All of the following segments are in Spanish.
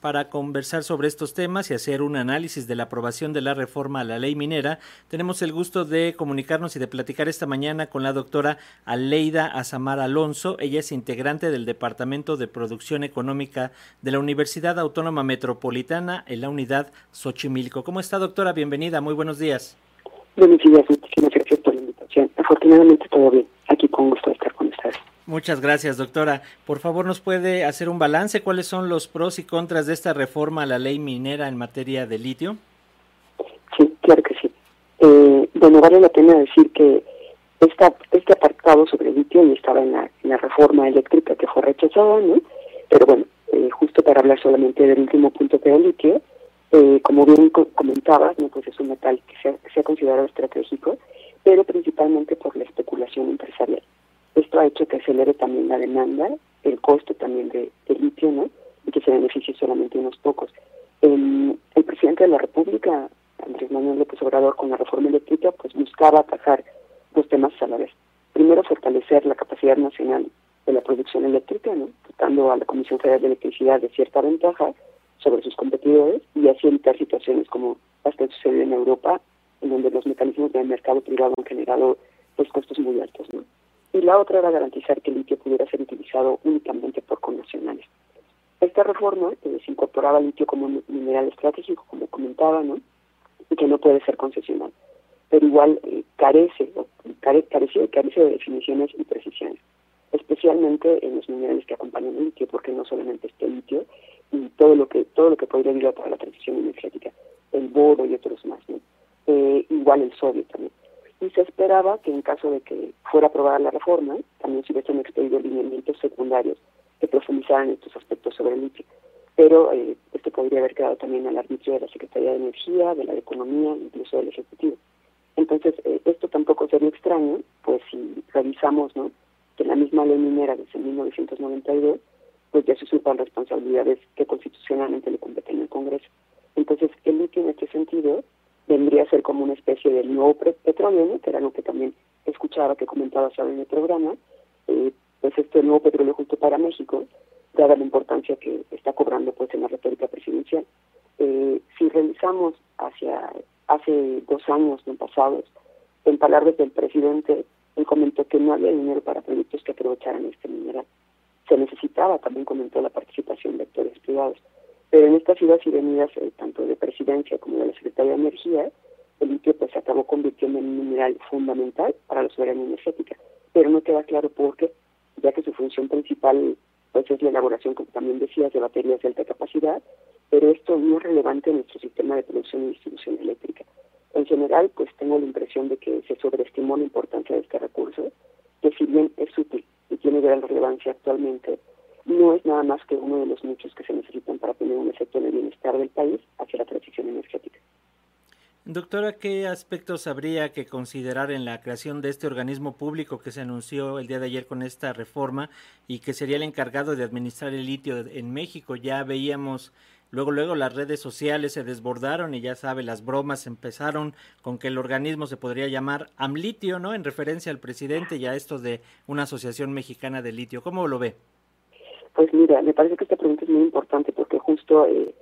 para conversar sobre estos temas y hacer un análisis de la aprobación de la reforma a la ley minera. Tenemos el gusto de comunicarnos y de platicar esta mañana con la doctora Aleida Azamar Alonso. Ella es integrante del Departamento de Producción Económica de la Universidad Autónoma Metropolitana en la unidad Xochimilco. ¿Cómo está, doctora? Bienvenida, muy buenos días. Buenos días, muchísimas gracias por la invitación. Afortunadamente todo bien. Aquí con gusto estar con. Muchas gracias, doctora. Por favor, ¿nos puede hacer un balance? ¿Cuáles son los pros y contras de esta reforma a la ley minera en materia de litio? Sí, claro que sí. Eh, bueno, vale la pena decir que esta, este apartado sobre litio ya estaba en la, reforma eléctrica que fue rechazada, ¿no? Pero bueno, eh, justo para hablar solamente del último punto que es litio, eh, como bien comentabas, ¿no? pues es un metal que se ha, se ha considerado estratégico, pero principalmente por la especulación empresarial. Esto ha hecho que acelere también la demanda, el costo también de, litio, ¿no? Y que se beneficie solamente unos pocos. El, el, presidente de la República, Andrés Manuel López Obrador, con la reforma eléctrica, pues buscaba atajar dos temas a la vez. Primero, fortalecer la capacidad nacional de la producción eléctrica, ¿no? dando a la Comisión Federal de Electricidad de cierta ventaja sobre sus competidores y así evitar situaciones como las que sucedido en Europa, en donde los mecanismos del mercado privado han generado pues, costos muy altos. ¿no? La otra era garantizar que el litio pudiera ser utilizado únicamente por connacionales. Esta reforma eh, se incorporaba el litio como mineral estratégico, como comentaba, ¿no? y que no puede ser concesional, pero igual eh, carece, care, carece, carece de definiciones y precisiones, especialmente en los minerales que acompañan el litio, porque no solamente este litio y todo lo que todo lo que podría ayudar para la transición energética, el boro y otros más, ¿no? eh, igual el sodio también y se esperaba que en caso de que fuera aprobada la reforma, también se hubiesen expedido lineamientos secundarios que profundizaran estos aspectos sobre el litio. Pero eh, esto podría haber quedado también al arbitrio de la Secretaría de Energía, de la de Economía, incluso del Ejecutivo. Entonces, eh, esto tampoco sería extraño, pues si revisamos ¿no? que la misma ley minera desde 1992, pues ya se usurpan responsabilidades que constitucionalmente le competen al Congreso. Entonces, el litio en este sentido vendría a ser como una especie del nuevo petróleo, que era lo que también escuchaba, que comentaba ahora en el programa, eh, pues este nuevo petróleo justo para México, dada la importancia que está cobrando pues en la retórica presidencial. Eh, si revisamos hacia hace dos años no pasados, en palabras del presidente, él comentó que no había dinero para proyectos que aprovecharan este mineral. Se necesitaba, también comentó, la participación de actores privados. Pero en estas idas y venidas, eh, tanto de presidencia como de la Secretaría de Energía, el litio pues se acabó convirtiendo en un mineral fundamental para la soberanía energética. Pero no queda claro por qué, ya que su función principal pues es la elaboración, como también decías, de baterías de alta capacidad, pero esto no es relevante en nuestro sistema de producción y distribución eléctrica. En general, pues tengo la impresión de que se sobreestimó la importancia de este recurso, que si bien es útil y tiene gran relevancia actualmente, no es nada más que uno de los muchos que se necesitan para tener un efecto en el bienestar del país hacia la transición energética. Doctora, ¿qué aspectos habría que considerar en la creación de este organismo público que se anunció el día de ayer con esta reforma y que sería el encargado de administrar el litio en México? Ya veíamos, luego, luego las redes sociales se desbordaron y ya sabe, las bromas empezaron con que el organismo se podría llamar AMLitio, ¿no? En referencia al presidente y a esto de una asociación mexicana de litio. ¿Cómo lo ve? Pues mira, me parece que esta pregunta es muy importante porque justo, eh,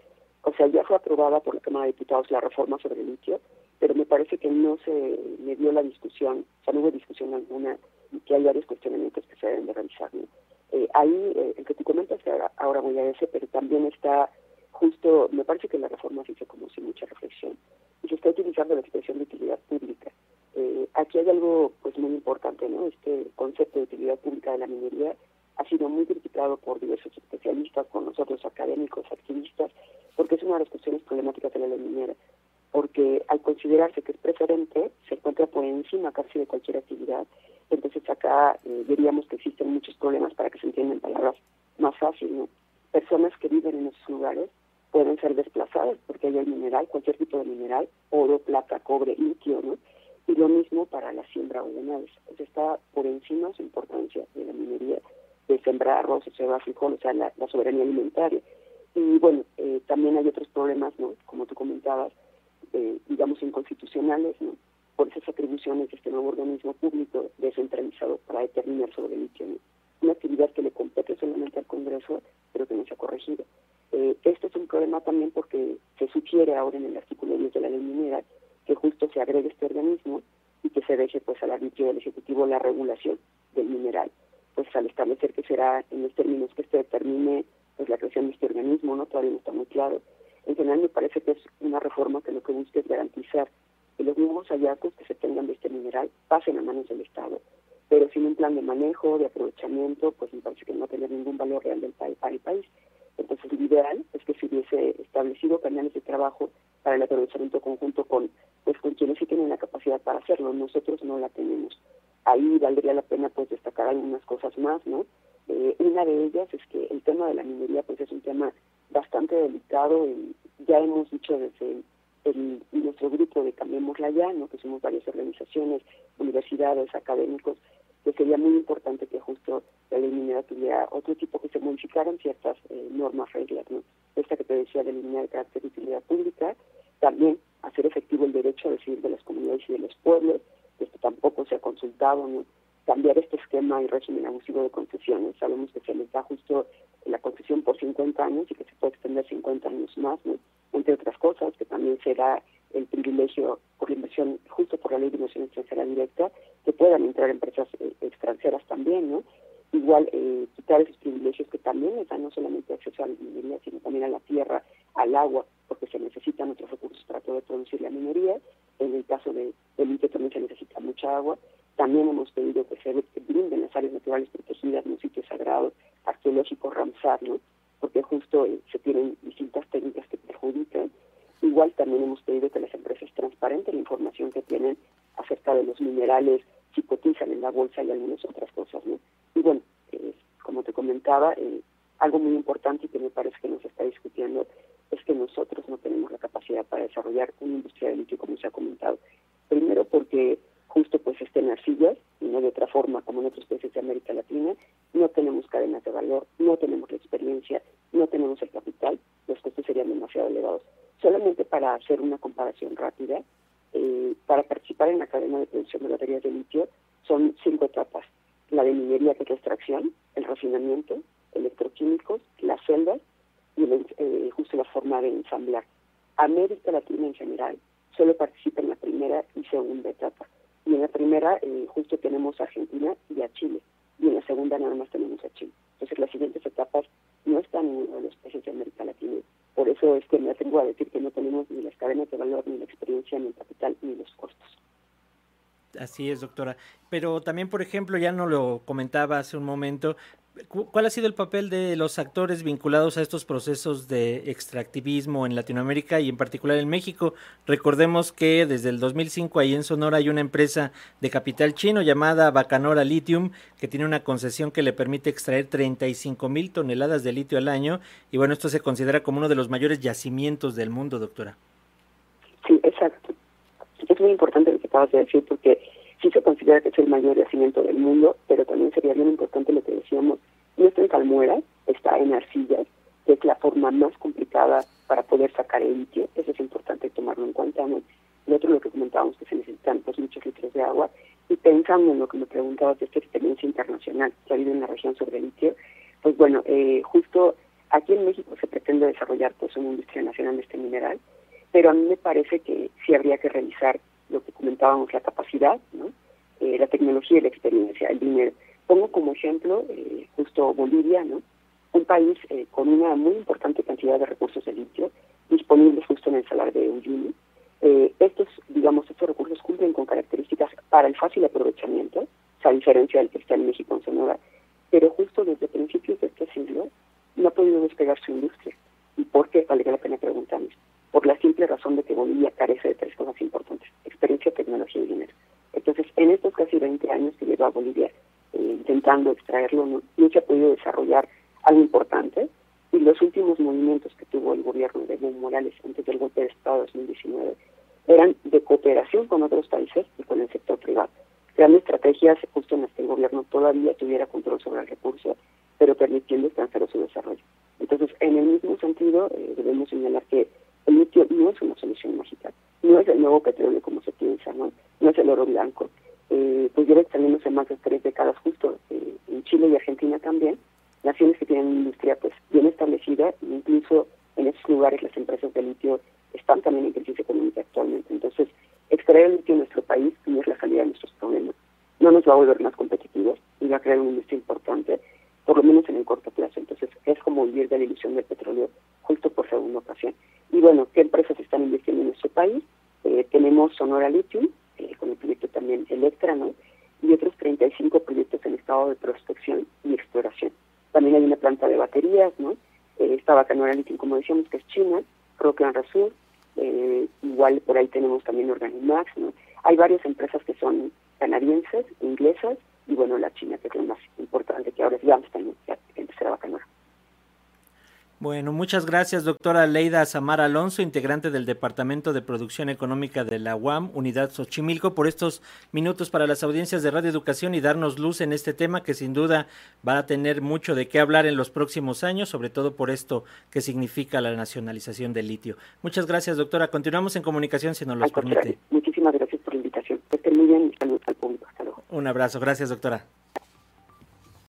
o sea, ya fue aprobada por la Cámara de Diputados la reforma sobre el litio, pero me parece que no se le dio la discusión, o sea, no hubo discusión alguna y que hay varios cuestionamientos que se deben de realizar. Eh, ahí, eh, el que tú comentas, ahora voy a ese, pero también está justo, me parece que la reforma se hizo como sin mucha reflexión y se está utilizando la expresión de utilidad pública. aquí hay algo pues muy importante, ¿no? Este concepto de utilidad pública de la minería ha sido muy criticado por diversos especialistas, por nosotros académicos, activistas, porque es una de las cuestiones problemáticas de la ley minera, porque al considerarse que es preferente, se encuentra por encima casi de cualquier actividad, entonces acá eh, diríamos que existen muchos problemas para que se entiendan palabras más fáciles, ¿no? Personas que viven en esos lugares pueden ser desplazadas porque hay mineral, cualquier tipo de mineral, oro, plata, cobre, litio, ¿no? Y lo mismo para la siembra ganado. está por encima su importancia de la minería de sembrar arroz, cebada, frijol, o sea, la, soberanía alimentaria. Y bueno, eh, también hay otros problemas, ¿no? Como tú comentabas, eh, digamos, inconstitucionales, ¿no? Por esas atribuciones de este nuevo organismo público descentralizado para determinar sobre el litio, Una actividad que le compete solamente al Congreso, pero que no se ha corregido. Eh, esto es un problema también porque se sugiere ahora en el artículo 10 de la ley minera que justo se agregue este organismo y que se deje pues al arbitrio del Ejecutivo la regulación del mineral. Pues al establecer que será en los términos que se determine pues la creación de este organismo, no todavía no está muy claro. En general me parece que es una reforma que lo que busca es garantizar que los nuevos hallazgos que se tengan de este mineral pasen a manos del Estado, pero sin un plan de manejo, de aprovechamiento, pues me parece que no tener ningún valor real del país, para el país. Entonces, lo ideal es que se hubiese establecido canales de trabajo para el aprovechamiento conjunto con, pues, con quienes sí tienen la capacidad para hacerlo. Nosotros no la tenemos. Ahí valdría la pena pues destacar algunas cosas más, ¿no? Eh, una de ellas es que el tema de la minería pues es un tema bastante delicado y ya hemos dicho desde el, nuestro grupo de Cambiémosla Ya, ¿no? que somos varias organizaciones, universidades, académicos, que sería muy importante que justo la ley minera tuviera otro tipo, que se modificaran ciertas eh, normas, reglas, ¿no? Esta que te decía de eliminar el carácter de utilidad pública, también hacer efectivo el derecho a decidir de las comunidades y de los pueblos, esto tampoco se ha consultado. Cambiar este esquema y régimen abusivo de concesiones. Sabemos que se les da justo la concesión por 50 años y que se puede extender 50 años más, ¿no? entre otras cosas, que también será el privilegio por la inversión, justo por la ley de inversión extranjera directa, que puedan entrar empresas eh, extranjeras también, ¿no? Igual eh, quitar esos privilegios que también les dan no solamente acceso a la minería, sino también a la tierra, al agua, porque se necesitan otros recursos para poder producir la minería. En el caso de, del INTE también se necesita mucha agua. También hemos pedido que se brinden las áreas naturales protegidas, los sitios sagrados, arqueológicos, Ramsar, ¿no? porque justo eh, se tienen distintas técnicas que perjudican. Igual también hemos pedido que las empresas transparenten la información que tienen acerca de los minerales, si cotizan en la bolsa y algunas otras cosas. ¿no? Y bueno, eh, como te comentaba, eh, algo muy importante y que me parece que nos está discutiendo es que nosotros no tenemos la capacidad para desarrollar una industria de litio como se ha comentado. Primero porque justo pues estén arcillas y no de otra forma como en otros países de América Latina, no tenemos cadenas de valor, no tenemos la experiencia, no tenemos el capital, los costos serían demasiado elevados. Solamente para hacer una comparación rápida, eh, para participar en la cadena de producción de baterías de litio son cinco etapas. La de minería, que es la extracción, el refinamiento, electroquímicos, las celdas y eh, justo la forma de ensamblar. América Latina en general solo participa en la primera y segunda etapa. Y en la primera eh, justo tenemos a Argentina y a Chile. Y en la segunda nada más tenemos a Chile. Entonces las siguientes etapas no están en los países de América Latina. Por eso es que me atrevo a decir que no tenemos ni las cadenas de valor, ni la experiencia, ni el capital, ni los costos. Así es, doctora. Pero también, por ejemplo, ya no lo comentaba hace un momento, ¿Cuál ha sido el papel de los actores vinculados a estos procesos de extractivismo en Latinoamérica y en particular en México? Recordemos que desde el 2005 ahí en Sonora hay una empresa de capital chino llamada Bacanora Lithium que tiene una concesión que le permite extraer 35 mil toneladas de litio al año y bueno, esto se considera como uno de los mayores yacimientos del mundo, doctora. Sí, exacto. Es muy importante lo que acabas de decir porque sí se considera que es el mayor yacimiento del mundo, pero también sería bien importante lo que decíamos, no está en salmuera, está en arcillas, que es la forma más complicada para poder sacar el litio, eso es importante tomarlo en cuenta. ¿no? Y otro lo que comentábamos que se necesitan pues muchos litros de agua, y pensando en lo que me preguntabas de esta experiencia internacional que ha habido en la región sobre el litio, pues bueno, eh, justo aquí en México se pretende desarrollar pues una industria nacional de este mineral, pero a mí me parece que sí habría que revisar lo que comentábamos, la capacidad. Eh, la tecnología y la experiencia, el dinero. Pongo como ejemplo eh, justo Bolivia, ¿no? un país eh, con una muy importante cantidad de recursos de litio disponibles justo en el salar de Uyuni. estos, digamos, estos recursos cumplen con características para el fácil aprovechamiento, a diferencia del que está en México en Sonora, pero justo desde principios de este siglo no ha podido despegar su industria. ¿Y por qué? Vale la pena preguntarnos. Por la simple razón de que Bolivia carece de tres cosas importantes experiencia, tecnología y dinero. Entonces, en estos casi 20 años que lleva Bolivia eh, intentando extraerlo, no, se ha podido desarrollar algo importante y los últimos movimientos que tuvo el gobierno de Evo Morales antes del golpe de Estado de 2019 eran de cooperación con otros países y con el sector privado, creando estrategias justo en las que el gobierno todavía tuviera control sobre el recurso, pero permitiendo extranjeros su desarrollo. Entonces, en el mismo sentido, eh, debemos señalar que el litio no es una solución mágica no es el nuevo petróleo como se piensa, no es el oro blanco. Eh, pues lleva extendiéndose más de tres décadas justo eh, en Chile y Argentina también, naciones que tienen industria pues bien establecida incluso en esos lugares las empresas de litio están también en crisis económica actualmente. Entonces, extraer el litio en nuestro país no es la salida de nuestros problemas. No nos va a volver más competitivos y va a crear una industria importante, por lo menos en el corto plazo. Entonces, es como vivir de la ilusión del petróleo justo por segunda ocasión. Y bueno, ¿qué empresas están invirtiendo en nuestro país? Eh, tenemos Sonora Lithium, eh, con el proyecto también Electra, ¿no? Y otros 35 proyectos en estado de prospección y exploración. También hay una planta de baterías, ¿no? Eh, esta Bacanora Lithium, como decíamos, que es China, Proclan Rasul, eh, igual por ahí tenemos también Organimax, ¿no? Hay varias empresas que son canadienses, inglesas, y bueno, la China, que es lo más importante, que ahora digamos también, que empezar a Bacanora. Bueno, muchas gracias, doctora Leida Samara Alonso, integrante del Departamento de Producción Económica de la UAM, Unidad Xochimilco, por estos minutos para las audiencias de Radio Educación y darnos luz en este tema que sin duda va a tener mucho de qué hablar en los próximos años, sobre todo por esto que significa la nacionalización del litio. Muchas gracias, doctora. Continuamos en comunicación si nos lo permite. Muchísimas gracias por la invitación. Que estén muy bien y saludos al público. Hasta luego. Un abrazo. Gracias, doctora.